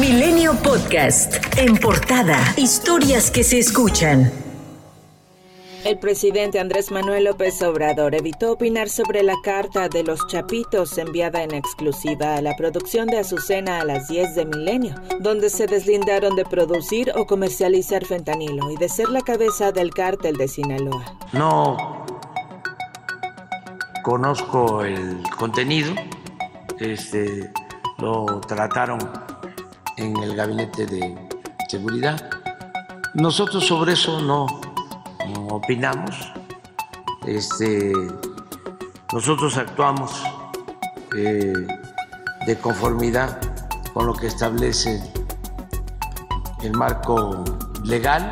Milenio Podcast. En portada. Historias que se escuchan. El presidente Andrés Manuel López Obrador evitó opinar sobre la carta de los Chapitos enviada en exclusiva a la producción de Azucena a las 10 de Milenio, donde se deslindaron de producir o comercializar fentanilo y de ser la cabeza del cártel de Sinaloa. No conozco el contenido, este, lo trataron en el gabinete de seguridad. Nosotros sobre eso no opinamos. Este, nosotros actuamos eh, de conformidad con lo que establece el marco legal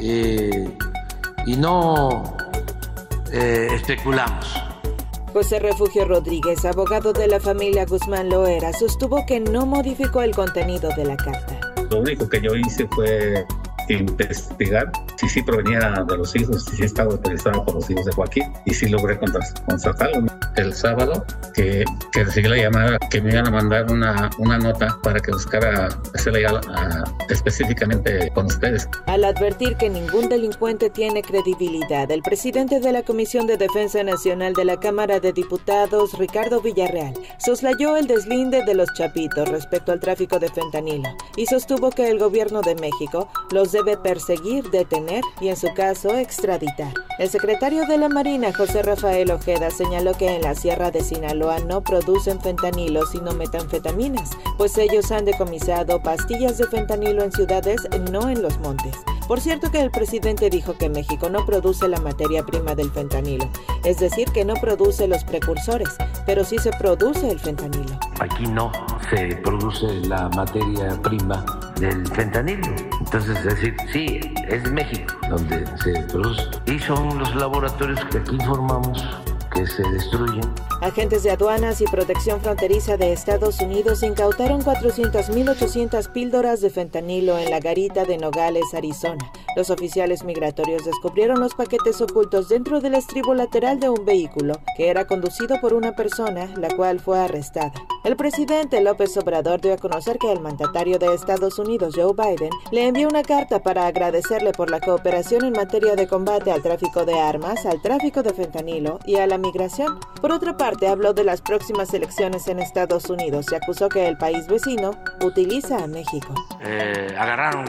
eh, y no eh, especulamos. José Refugio Rodríguez, abogado de la familia Guzmán Loera, sostuvo que no modificó el contenido de la carta. Lo único que yo hice fue investigar si sí provenía de los hijos, si sí estaba autorizado por los hijos de Joaquín y si logré constatarlo. El sábado que, que recibí la llamada que me iban a mandar una, una nota para que buscara hacerla ya específicamente con ustedes. Al advertir que ningún delincuente tiene credibilidad, el presidente de la Comisión de Defensa Nacional de la Cámara de Diputados, Ricardo Villarreal, soslayó el deslinde de los chapitos respecto al tráfico de fentanilo y sostuvo que el gobierno de México los debe perseguir, detener y en su caso extraditar. El secretario de la Marina, José Rafael Ojeda, señaló que en la Sierra de Sinaloa no producen fentanilo sino metanfetaminas, pues ellos han decomisado pastillas de fentanilo en ciudades, no en los montes. Por cierto que el presidente dijo que México no produce la materia prima del fentanilo, es decir, que no produce los precursores, pero sí se produce el fentanilo. Aquí no se produce la materia prima del fentanilo. Entonces, es decir, sí, es México donde se produce. Y son los laboratorios que aquí formamos que se destruyen. Agentes de aduanas y protección fronteriza de Estados Unidos incautaron 400.800 píldoras de fentanilo en la garita de Nogales, Arizona. Los oficiales migratorios descubrieron los paquetes ocultos dentro del estribo lateral de un vehículo que era conducido por una persona, la cual fue arrestada. El presidente López Obrador dio a conocer que el mandatario de Estados Unidos, Joe Biden, le envió una carta para agradecerle por la cooperación en materia de combate al tráfico de armas, al tráfico de fentanilo y a la migración. Por otra parte, habló de las próximas elecciones en Estados Unidos y acusó que el país vecino utiliza a México. Eh, agarraron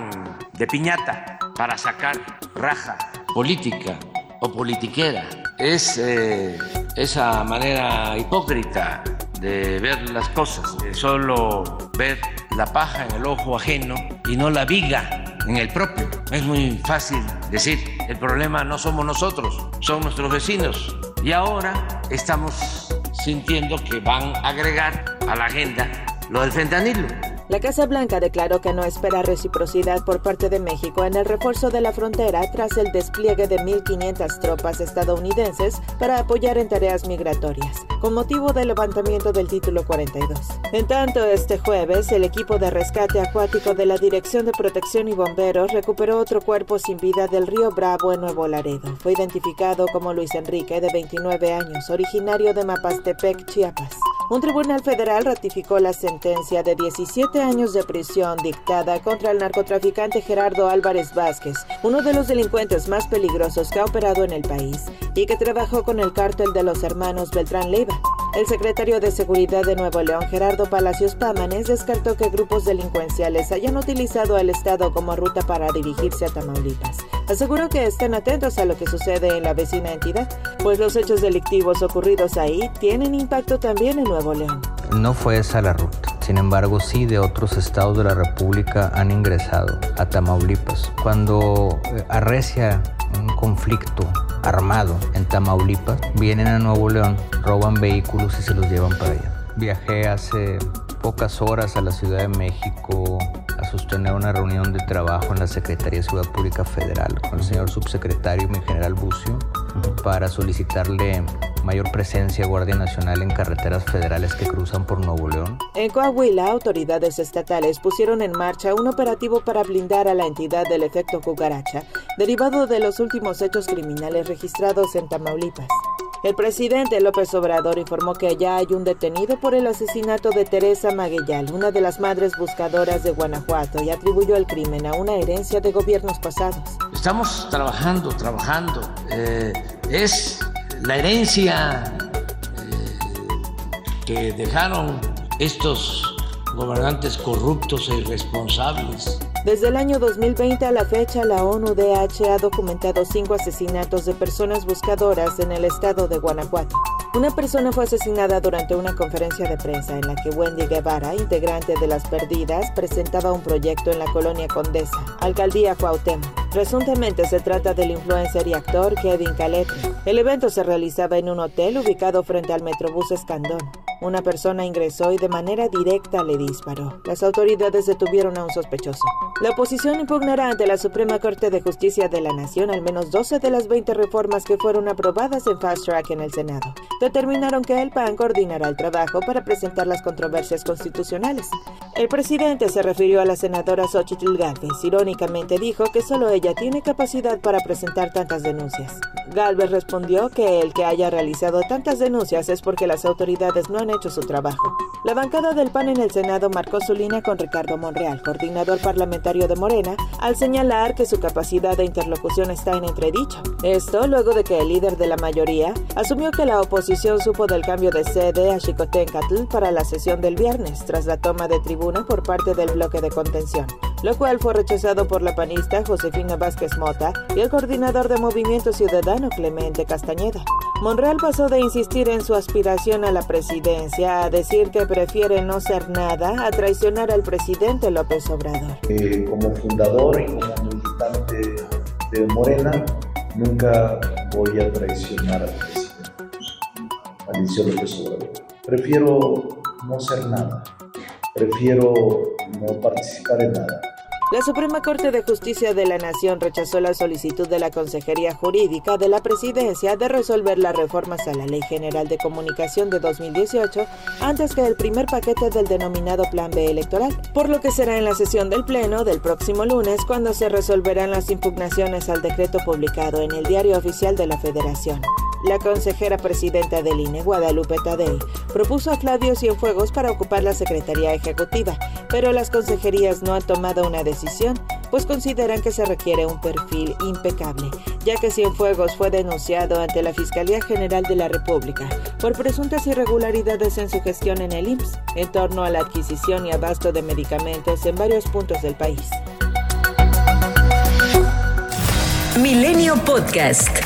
de piñata para sacar raja política o politiquera. Es eh, esa manera hipócrita de ver las cosas, de solo ver la paja en el ojo ajeno y no la viga en el propio. Es muy fácil decir, el problema no somos nosotros, son nuestros vecinos. Y ahora estamos sintiendo que van a agregar a la agenda lo del fentanilo. La Casa Blanca declaró que no espera reciprocidad por parte de México en el refuerzo de la frontera tras el despliegue de 1.500 tropas estadounidenses para apoyar en tareas migratorias, con motivo del levantamiento del título 42. En tanto, este jueves, el equipo de rescate acuático de la Dirección de Protección y Bomberos recuperó otro cuerpo sin vida del río Bravo en Nuevo Laredo. Fue identificado como Luis Enrique, de 29 años, originario de Mapastepec, Chiapas. Un tribunal federal ratificó la sentencia de 17 años de prisión dictada contra el narcotraficante Gerardo Álvarez Vázquez, uno de los delincuentes más peligrosos que ha operado en el país y que trabajó con el cártel de los hermanos Beltrán Leiva. El secretario de Seguridad de Nuevo León, Gerardo Palacios Pámanes, descartó que grupos delincuenciales hayan utilizado al Estado como ruta para dirigirse a Tamaulipas. Aseguró que están atentos a lo que sucede en la vecina entidad, pues los hechos delictivos ocurridos ahí tienen impacto también en Nuevo León. No fue esa la ruta. Sin embargo, sí de otros estados de la República han ingresado a Tamaulipas. Cuando eh, arrecia un conflicto armado en Tamaulipas, vienen a Nuevo León, roban vehículos y se los llevan para allá. Viajé hace pocas horas a la Ciudad de México a sostener una reunión de trabajo en la Secretaría de Ciudad Pública Federal con el señor subsecretario, mi general Bucio, para solicitarle mayor presencia Guardia Nacional en carreteras federales que cruzan por Nuevo León. En Coahuila, autoridades estatales pusieron en marcha un operativo para blindar a la entidad del efecto cucaracha, derivado de los últimos hechos criminales registrados en Tamaulipas. El presidente López Obrador informó que ya hay un detenido por el asesinato de Teresa Maguellal, una de las madres buscadoras de Guanajuato, y atribuyó el crimen a una herencia de gobiernos pasados. Estamos trabajando, trabajando. Eh, es la herencia eh, que dejaron estos gobernantes corruptos e irresponsables desde el año 2020 a la fecha, la ONU-DH ha documentado cinco asesinatos de personas buscadoras en el estado de Guanajuato. Una persona fue asesinada durante una conferencia de prensa en la que Wendy Guevara, integrante de Las Perdidas, presentaba un proyecto en la colonia Condesa, alcaldía Cuauhtémoc. Presuntamente se trata del influencer y actor Kevin Caletri. El evento se realizaba en un hotel ubicado frente al Metrobús Escandón. Una persona ingresó y de manera directa le disparó. Las autoridades detuvieron a un sospechoso. La oposición impugnará ante la Suprema Corte de Justicia de la Nación al menos 12 de las 20 reformas que fueron aprobadas en Fast Track en el Senado. Determinaron que el PAN coordinará el trabajo para presentar las controversias constitucionales. El presidente se refirió a la senadora Xochitl Gálvez. Irónicamente dijo que solo ella tiene capacidad para presentar tantas denuncias. Galvez respondió que el que haya realizado tantas denuncias es porque las autoridades no han hecho su trabajo. La bancada del PAN en el Senado marcó su línea con Ricardo Monreal, coordinador parlamentario de Morena, al señalar que su capacidad de interlocución está en entredicho. Esto luego de que el líder de la mayoría asumió que la oposición supo del cambio de sede a Chicotencatl para la sesión del viernes, tras la toma de tribuna por parte del bloque de contención lo cual fue rechazado por la panista Josefina Vázquez Mota y el coordinador de Movimiento Ciudadano Clemente Castañeda. Monreal pasó de insistir en su aspiración a la presidencia a decir que prefiere no ser nada a traicionar al presidente López Obrador. Eh, como fundador y como militante de Morena, nunca voy a traicionar al presidente, Alicia López Obrador. Prefiero no ser nada, prefiero no participar en nada. La Suprema Corte de Justicia de la Nación rechazó la solicitud de la Consejería Jurídica de la Presidencia de resolver las reformas a la Ley General de Comunicación de 2018 antes que el primer paquete del denominado Plan B electoral, por lo que será en la sesión del Pleno del próximo lunes cuando se resolverán las impugnaciones al decreto publicado en el Diario Oficial de la Federación. La consejera presidenta del INE, Guadalupe Tadei, propuso a Flavio Cienfuegos para ocupar la Secretaría Ejecutiva, pero las consejerías no han tomado una decisión, pues consideran que se requiere un perfil impecable, ya que Cienfuegos fue denunciado ante la Fiscalía General de la República por presuntas irregularidades en su gestión en el IMSS en torno a la adquisición y abasto de medicamentos en varios puntos del país. Milenio Podcast.